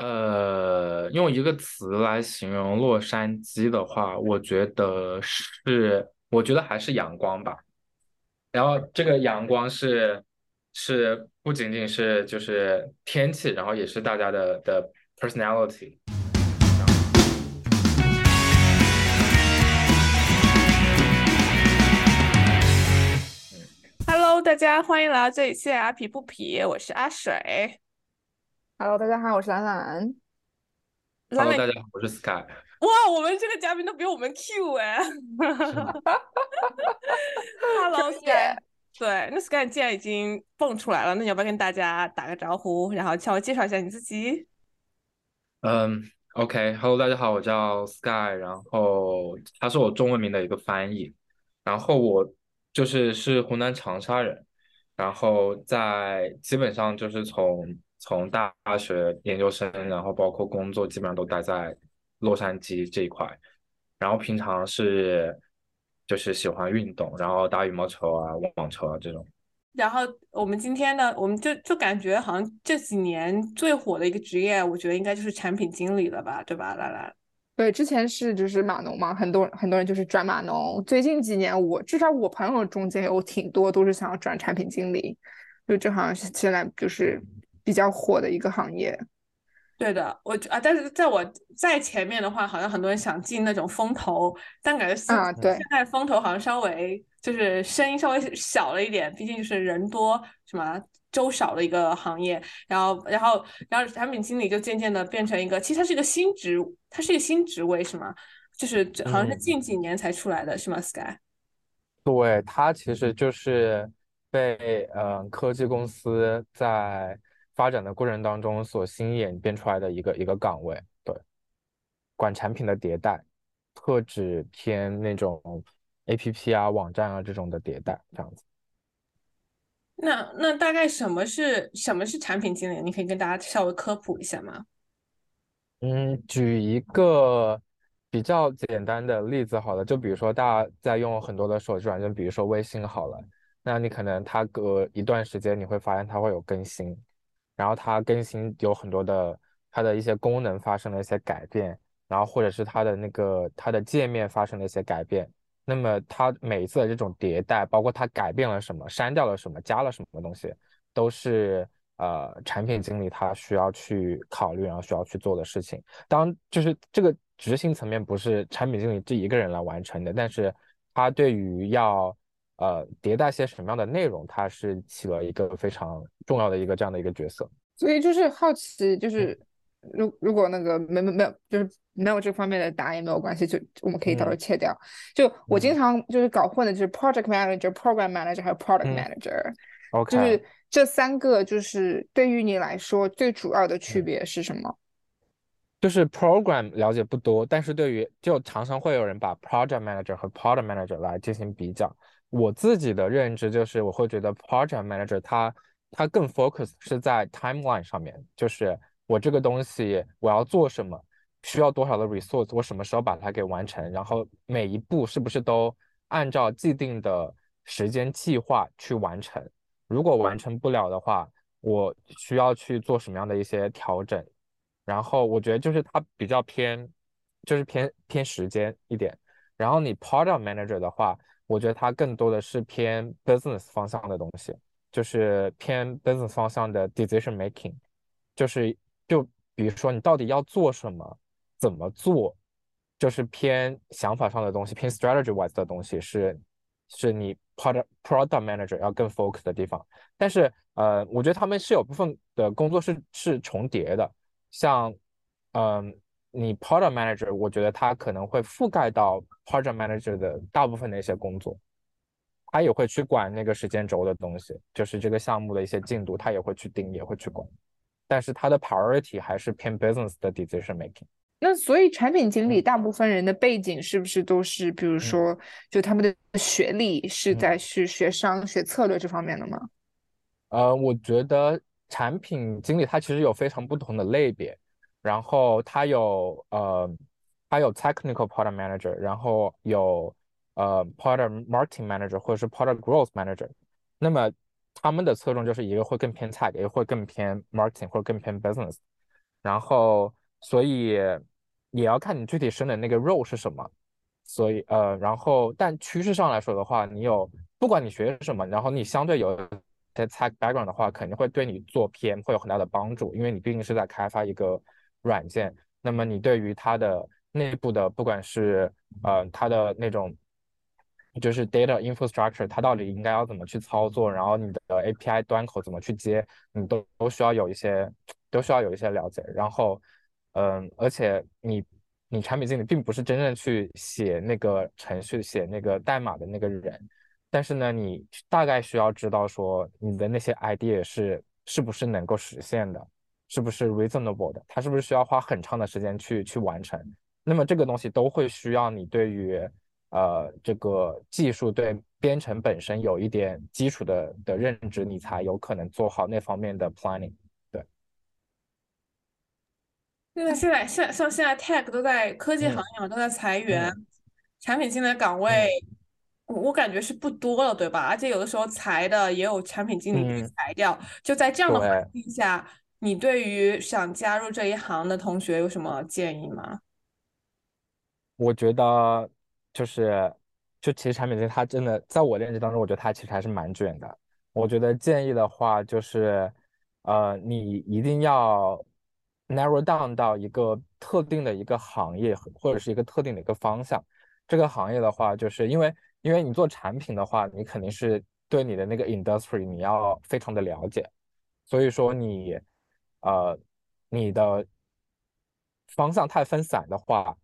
呃，用一个词来形容洛杉矶的话，我觉得是，我觉得还是阳光吧。然后这个阳光是是不仅仅是就是天气，然后也是大家的的 personality。Hello，大家欢迎来到这一期的阿皮不皮，我是阿水。Hello，大家好，我是兰兰。Hello，兰兰大家好，我是 Sky。哇，我们这个嘉宾都比我们 Q 哎。Hello 专业 Sky，对，那 Sky 既然已经蹦出来了，那你要不要跟大家打个招呼，然后稍微介绍一下你自己？嗯，OK，Hello，大家好，我叫 Sky，然后他是我中文名的一个翻译，然后我就是是湖南长沙人，然后在基本上就是从从大学研究生，然后包括工作，基本上都待在洛杉矶这一块，然后平常是就是喜欢运动，然后打羽毛球啊、网球啊这种。然后我们今天呢，我们就就感觉好像这几年最火的一个职业，我觉得应该就是产品经理了吧，对吧，兰兰？对，之前是就是码农嘛，很多很多人就是转码农。最近几年我，至少我朋友中间有挺多都是想要转产品经理，就这好像是现在就是比较火的一个行业。对的，我啊，但是在我在前面的话，好像很多人想进那种风投，但感觉现啊对现在风投好像稍微就是声音稍微小了一点，毕竟就是人多什么粥少的一个行业，然后然后然后产品经理就渐渐的变成一个，其实它是一个新职，它是一个新职位是吗？就是好像是嗯近几年才出来的是吗？Sky？对，它其实就是被呃科技公司在发展的过程当中所新演变出来的一个一个岗位，对，管产品的迭代，特指偏那种 APP 啊、网站啊这种的迭代这样子。那那大概什么是什么是产品经理？你可以跟大家稍微科普一下吗？嗯，举一个比较简单的例子好了，就比如说大家在用很多的手机软件，比如说微信好了，那你可能它隔一段时间你会发现它会有更新，然后它更新有很多的它的一些功能发生了一些改变，然后或者是它的那个它的界面发生了一些改变，那么它每一次的这种迭代，包括它改变了什么，删掉了什么，加了什么东西，都是呃产品经理他需要去考虑，然后需要去做的事情。当，就是这个执行层面不是产品经理这一个人来完成的，但是他对于要呃迭代些什么样的内容，它是起了一个非常重要的一个这样的一个角色。所以就是好奇，就是如如果那个没没没有，就是没有这方面的答案也没有关系，就我们可以到时候嗯切掉。就我经嗯常就是搞混的，就是 project manager、program manager 还有 product 嗯 manager，就 OK，是这三个，就是对于你来说最主要的区嗯别是什么？就是 program 了解不多，但是对于就常常会有人把 project manager 和 product manager 来进行比较。我自己的认知就是，我会觉得 project manager 它它更 focus 是在 timeline 上面，就是我这个东西我要做什么，需要多少的 resource，我什么时候把它给完成，然后每一步是不是都按照既定的时间计划去完成。如果完成不了的话，我需要去做什么样的一些调整。然后我觉得就是它比较偏，就是偏偏时间一点。然后你 product manager 的话，我觉得它更多的是偏 business 方向的东西，就是偏 business 方向的 decision making，就是就比如说你到底要做什么，怎么做，就是偏想法上的东西，偏 strategy wise 的东西是是你 product product manager 要更 focus 的地方。但是呃，我觉得他们是有部分的工作是是重叠的。像，嗯，你 product manager，我觉得他可能会覆盖到 project manager 的大部分的一些工作，他也会去管那个时间轴的东西，就是这个项目的一些进度，他也会去盯，也会去管。但是他的 priority 还是偏 business 的 decision making。那所以产品经理嗯大部分人的背景是不是都是，比如嗯说，就他们的学历是嗯在是学商、学策略这方面的吗？呃，我觉得产品经理他其实有非常不同的类别，然后他有呃，他有 technical product manager，然后有呃 product marketing manager 或者是 product growth manager。那么他们的侧重就是一个会更偏 tech，一个会更偏 marketing 或者更偏 business。然后所以也要看你具体升的那个 role 是什么。所以呃，然后但趋势上来说的话，你有不管你学什么，然后你相对有些 tech background 的话，肯定会对你做 PM 会有很大的帮助，因为你毕竟是在开发一个软件，那么你对于它的内部的不管是呃它的那种就是 data infrastructure，它到底应该要怎么去操作，然后你的 API 端口怎么去接，你都都需要有一些都需要有一些了解，然后嗯，而且你。你产品经理并不是真正去写那个程序、写那个代码的那个人，但是呢，你大概需要知道说你的那些 idea 是是不是能够实现的，是不是 reasonable 的，它是不是需要花很长的时间去去完成。那么这个东西都会需要你对于呃这个技术对编程本身有一点基础的的认知，你才有可能做好那方面的 planning。因为现在现像现在 tech 都在科技行业嘛，都在裁员，产品经理的岗位，我我感觉是不多了，对吧？而且有的时候裁的也有产品经理被裁掉。就在这样的环境下，你对于想加入这一行的同学有什么建议吗？我觉得就是，就其实产品经理他真的在我认知当中，我觉得他其实还是蛮卷的。我觉得建议的话就是，呃，你一定要。narrow down 到一个特定的一个行业或者是一个特定的一个方向，这个行业的话，就是因为因为你做产品的话，你肯定是对你的那个 industry 你要非常的了解，所以说你呃你的方向太分散的话，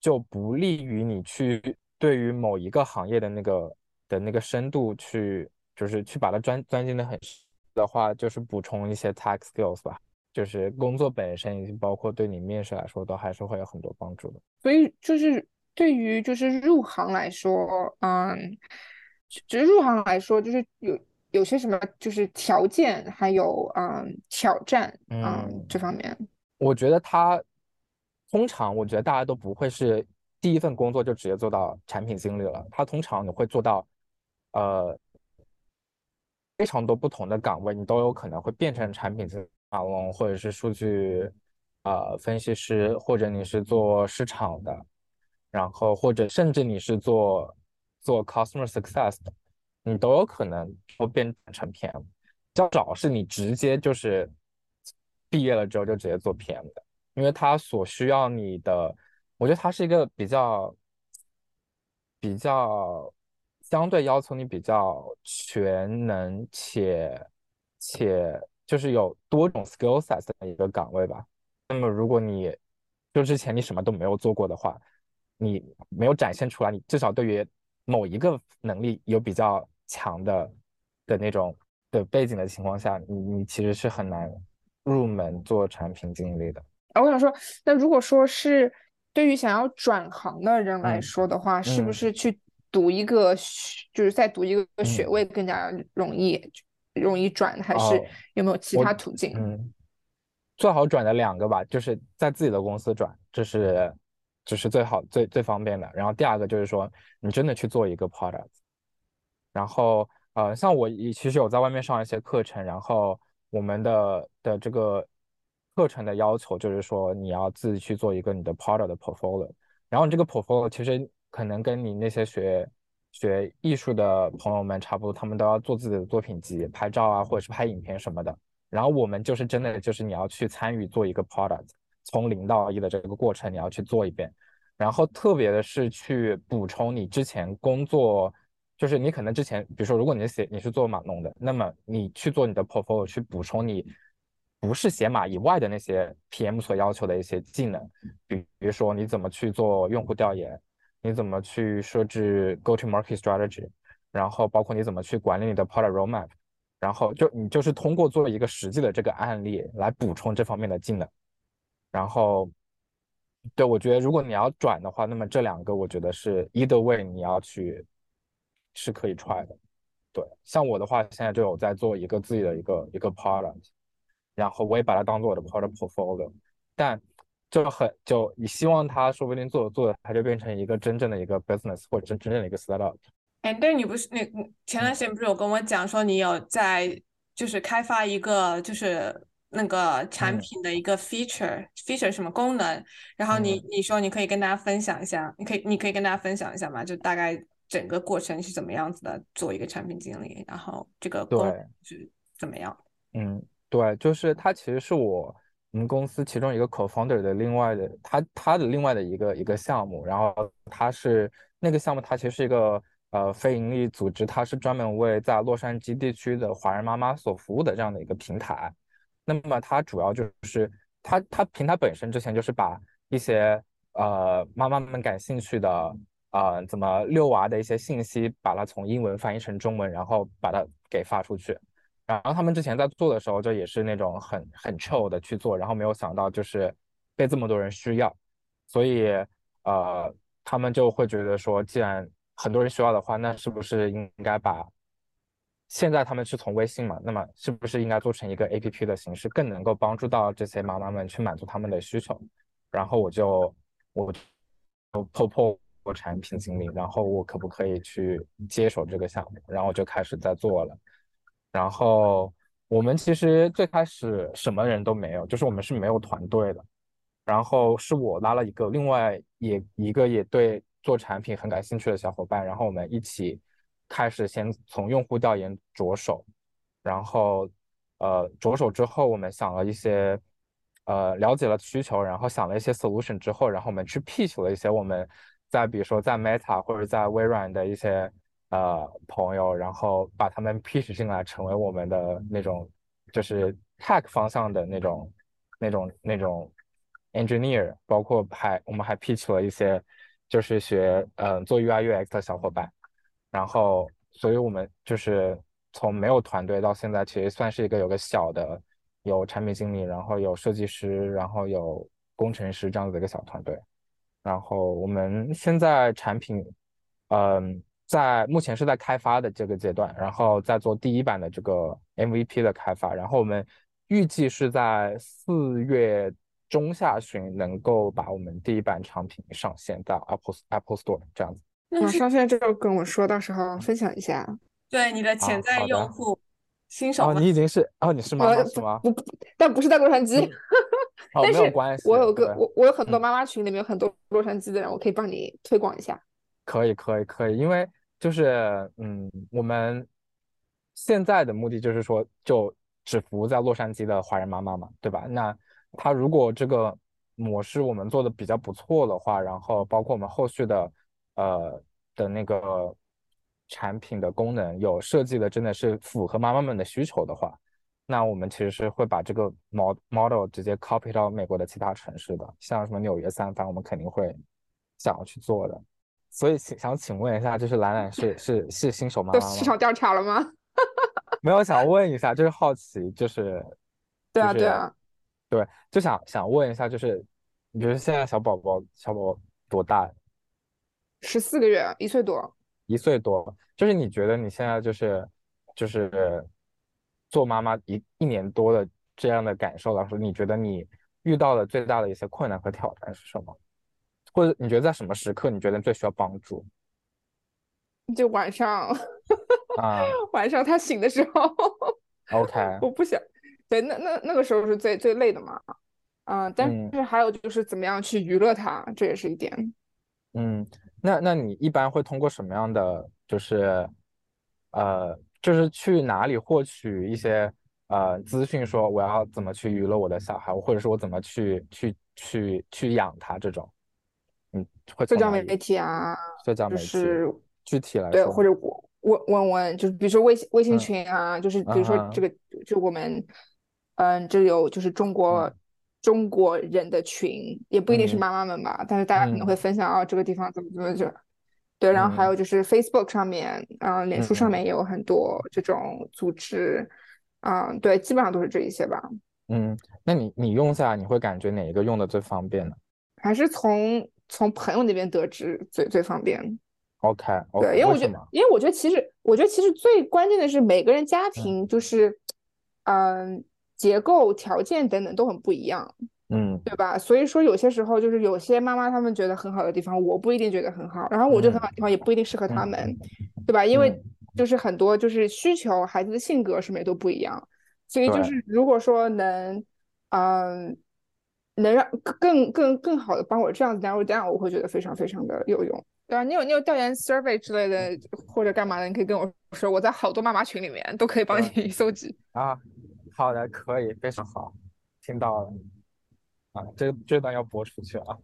就不利于你去对于某一个行业的那个的那个深度去就是去把它钻钻进的很深的话，就是补充一些 tech skills 吧。就是工作本身，以及包括对你面试来说，都还是会有很多帮助的。所以，就是对于就是入行来说，嗯，其实入行来说，就是有有些什么就是条件，还有嗯挑战，嗯这方面，我觉得他通常，我觉得大家都不会是第一份工作就直接做到产品经理了。他通常你会做到，呃，非常多不同的岗位，你都有可能会变成产品经理。马龙，或者是数据呃分析师，或者你是做市场的，然后或者甚至你是做做 customer success 的，你都有可能会变成 PM。较少是你直接就是毕业了之后就直接做 PM 的，因为他所需要你的，我觉得他是一个比较比较相对要求你比较全能且且。就是有多种 skillset 的一个岗位吧。那么，如果你就之前你什么都没有做过的话，你没有展现出来，你至少对于某一个能力有比较强的的那种的背景的情况下，你你其实是很难入门做产品经理的。啊，我想说，那如果说是对于想要转行的人来说的话，是不是去读一个，就是再读一个学位更加容易？容易转还是有没有其他途径？嗯，最好转的两个吧，就是在自己的公司转，这是这是最好最最方便的。然后第二个就是说，你真的去做一个 product。然后呃，像我其实有在外面上一些课程，然后我们的的这个课程的要求就是说，你要自己去做一个你的 product 的 portfolio。然后你这个 portfolio 其实可能跟你那些学学艺术的朋友们差不多，他们都要做自己的作品集、拍照啊，或者是拍影片什么的。然后我们就是真的就是你要去参与做一个 product，从零到一的这个过程你要去做一遍。然后特别的是去补充你之前工作，就是你可能之前，比如说如果你写你是做码农的，那么你去做你的 portfolio 去补充你不是写码以外的那些 PM 所要求的一些技能，比比如说你怎么去做用户调研。你怎么去设置 go to market strategy，然后包括你怎么去管理你的 product roadmap，然后就你就是通过做一个实际的这个案例来补充这方面的技能，然后，对我觉得如果你要转的话，那么这两个我觉得是 either way 你要去是可以 try 的，对，像我的话现在就有在做一个自己的一个一个 product，然后我也把它当做我的 product portfolio，但。就很就你希望它说不定做着做着它就变成一个真正的一个 business 或者真真正的一个 startup。哎，但是你不是你前段时间不是有跟我讲说你有在就是开发一个就是那个产嗯。品的一个 feature，feature 什么功能，然后你嗯。你说你可以跟大家分享一下，你可以你可以跟大家分享一下嘛，就大概整个过程是怎么样子的，做一个产品经理，然后这个功对是怎么样？嗯，对，就是他其实是我我们公司其中一个 co-founder 的另外的他他的另外的一个一个项目，然后他是那个项目，它其实是一个呃非盈利组织，它是专门为在洛杉矶地区的华人妈妈所服务的这样的一个平台。那么它主要就是它它平台本身之前就是把一些呃妈妈们感兴趣的呃怎么遛娃的一些信息，把它从英文翻译成中文，然后把它给发出去。然后他们之前在做的时候，就也是那种很很 chill 的去做，然后没有想到就是被这么多人需要，所以呃，他们就会觉得说，既然很多人需要的话，那是不是应该把现在他们是从微信嘛，那么是不是应该做成一个 APP 的形式，更能够帮助到这些妈妈们去满足他们的需求？然后我就我就破破我产品经理，然后我可不可以去接手这个项目？然后我就开始在做了。然后我们其实最开始什么人都没有，就是我们是没有团队的。然后是我拉了一个另外也一个也对做产品很感兴趣的小伙伴，然后我们一起开始先从用户调研着手，然后呃着手之后，我们想了一些呃了解了需求，然后想了一些 solution 之后，然后我们去 pitch 了一些我们在比如说在 Meta 或者在微软的一些呃朋友，然后把他们 pitch 进来，成为我们的那种就是 tech 方向的那种那种那种 engineer，包括还我们还 pitch 了一些就是学呃做 UI UX 的小伙伴，然后所以我们就是从没有团队到现在，其实算是一个有个小的有产品经理，然后有设计师，然后有工程师这样子的一个小团队。然后我们现在产品，嗯，在目前是在开发的这个阶段，然后在做第一版的这个 MVP 的开发，然后我们预计是在四月中下旬能够把我们第一版产品上线到 Apple Apple Store 这样子。啊，那是上线之后跟我说，到时候分享一下。对你的潜啊在用户，新手哦，你已经是哦，你是妈呃妈是吗？不不，但不是在洛杉矶。哦，但是没有关系，我有个我我有很多嗯妈妈群，里面有很多洛杉矶的人，我可以帮你推广一下。可以，可以，可以，因为就是，嗯，我们现在的目的就是说，就只服务在洛杉矶的华人妈妈嘛，对吧？那他如果这个模式我们做的比较不错的话，然后包括我们后续的，呃的那个产品的功能有设计的真的是符合妈妈们的需求的话，那我们其实是会把这个 mod model 直接 copy 到美国的其他城市的，像什么纽约、三藩，我们肯定会想要去做的。所以请想请问一下，就是兰兰是是是新手妈妈市场调查了吗？没有想问一下，就是好奇，就是对啊，就是对啊，对，就想想问一下，就是你觉得现在小宝宝小宝宝多大？十四个月，一岁多。一岁多，就是你觉得你现在就是就是做妈妈一一年多的这样的感受来说，你觉得你遇到的最大的一些困难和挑战是什么？或者你觉得在什么时刻你觉得最需要帮助 就晚上啊 晚上他醒的时候？OK，我不想。对，那那那个时候是最最累的嘛。嗯，但嗯是还有就是怎么样去娱乐他，这也是一点。嗯，那那你一般会通过什么样的，就是，呃，就是去哪里获取一些呃资讯，说我要怎么去娱乐我的小孩，或者是我怎么去去去去养他这种，嗯，会社交？媒体啊，就社交媒体，是具体来对，说对，或者我问问问，就是比如说微信微信嗯群啊，就是比如说啊这个就我们，嗯，这有就是中国嗯中国人的群，也不一定是嗯妈妈们吧，但是大家可能会嗯分享啊这个地方怎么怎么就，对，然后还嗯。有就是 Facebook 上面，嗯，脸书上嗯面也有很多这种组织，嗯，对，基本上都是这一些吧，嗯，那你你用下来，你会感觉哪一个用的最方便呢？还是从从朋友那边得知最最方便。？OK 对因为我觉得因为我觉得其实，我觉得其实最关键的是每个人家嗯。庭就是，嗯、结构条件等等都很不一样，嗯对吧？所以说有些时候就是有些妈妈她们觉得很好的地方，我不一定觉得很好，然后我觉得很好的地方也不一定适合他嗯们，对吧？因为嗯就是很多就是需求，孩子的性格什么也都不一样，所以就是如果说能，嗯，能让更更更好的帮我这样子 narrow down，我会觉得非常非常的有用。对啊，你有你有调研 survey 之类的或者干嘛的，你可以跟我说，我在好多妈妈群里面都可以帮你 搜集。啊，好的，可以，非常好，听到了。啊，这这段要播出去啊。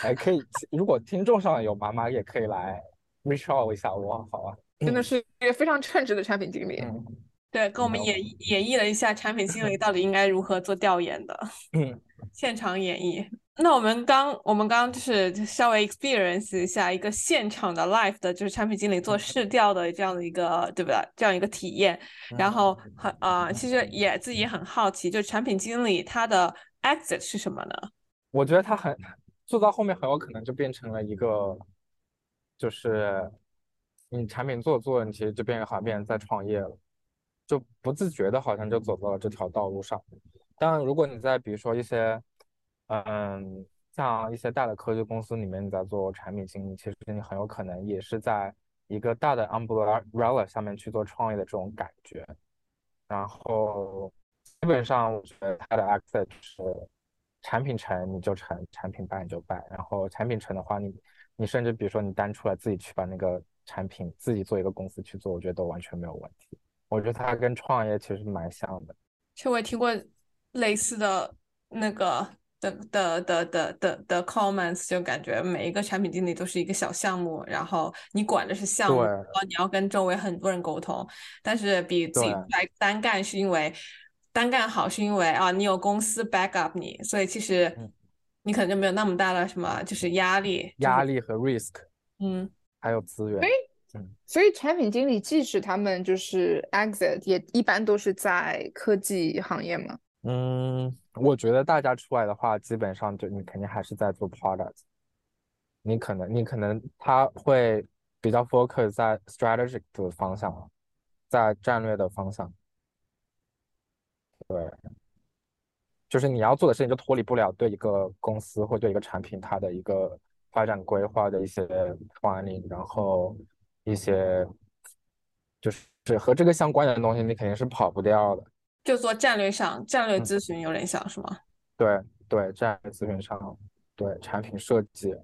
还可以，如果听众上有妈妈，也可以来 reach out 一下我，好吧？真的是一个非常称职的产品经理。嗯对，跟我们嗯演绎演绎了一下产品经理到底应该如何做调研的，嗯 现场演绎。那我们刚我们刚刚就是稍微 experience 一下一个现场的 live 的，就是产品经理做试调的这样的一个，对不对？这样一个体验。然后很啊，其实也自己也很好奇，就是产品经理他的 exit 是什么呢？我觉得他很做到后面很有可能就变成了一个，就是你产品做做，你其实就变好像变成在创业了，就不自觉的好像就走到了这条道路上。当然，如果你在比如说一些，嗯，像一些大的科技公司里面你在做产品经理，其实你很有可能也是在一个大的 umbrella umbrella 下面去做创业的这种感觉。然后基本上我觉得它的 exit 是产品成你就成，产品办你就办。然后产品成的话，你你甚至比如说你单出来自己去把那个产品自己做一个公司去做，我觉得都完全没有问题。我觉得它跟创业其实蛮像的。其实我也听过类似的那个的的的的的的 comments，就感觉每一个产品经理都是一个小项目，然后你管的是项目，然后你要跟周围很多人沟通，但是比自己对来单干是因为单干好，是因为啊你有公司 back up 你，所以其实嗯你可能就没有那么大的什么就是压力，就是压力和 risk 嗯。还有资源。所以产品经理即使他们就是 exit，也一般都是在科技行业嘛。嗯，我觉得大家出来的话，基本上就你肯定还是在做 product，你可能你可能他会比较 focus 在 strategic 的方向，在战略的方向。对，就是你要做的事情就脱离不了对一个公司或对一个产品它的一个发展规划的一些 planning，然后一些就是和这个相关的东西，你肯定是跑不掉的。就做战略上战略嗯咨询有点像是吗？对对，战略咨询上，对产品设计，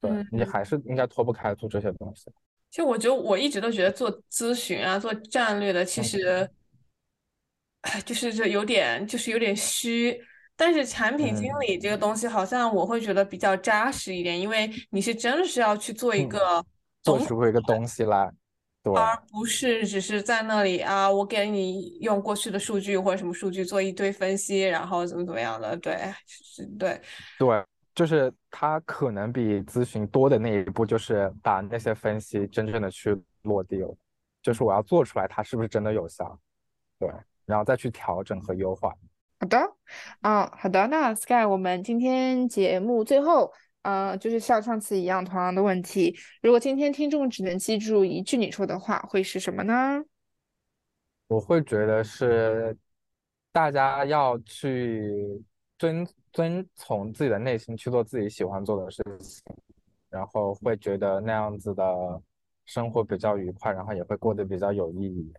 对你嗯还是应该脱不开做这些东西。其实我觉得我一直都觉得做咨询啊、做战略的，其嗯实，哎，就是这有点就是有点虚。但是产品经嗯。理这个东西，好像我会觉得比较扎实一点，因为你是真的是要去做一嗯个懂做出一个东西来，对而。不是只是在那里啊，我给你用过去的数据或者什么数据做一堆分析，然后怎么怎么样的，对，是，对，对，就是它可能比咨询多的那一步，就是把那些分析真正的去落地了，就是我要做出来它是不是真的有效，对，然后再去调整和优化。好的，啊，好的，那 Sky，我们今天节目最后，呃，就是像上次一样同样的问题，如果今天听众只能记住一句你说的话，会是什么呢？我会觉得是大家要去遵遵从自己的内心去做自己喜欢做的事情，然后会觉得那样子的生活比较愉快，然后也会过得比较有意义。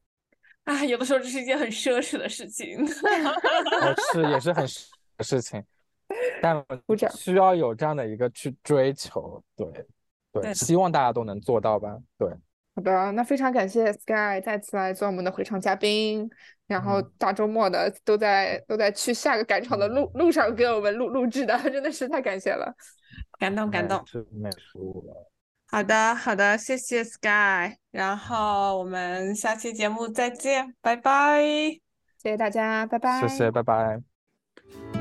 啊，有的时候这是一件很奢侈的事情。哦，是也是很 事情，但需要有这样的一个去追求，对对对，希望大家都能做到吧，对，好的，那非常感谢 Sky 再次来做我们的回场嘉宾，然后嗯大周末的都在都在去下个赶场的路路上给我们录录制的，真的是太感谢了。感动感动。是美术了，好的好的，谢谢 Sky，然后我们下期节目再见，拜拜。谢谢大家，拜拜。谢谢，拜拜。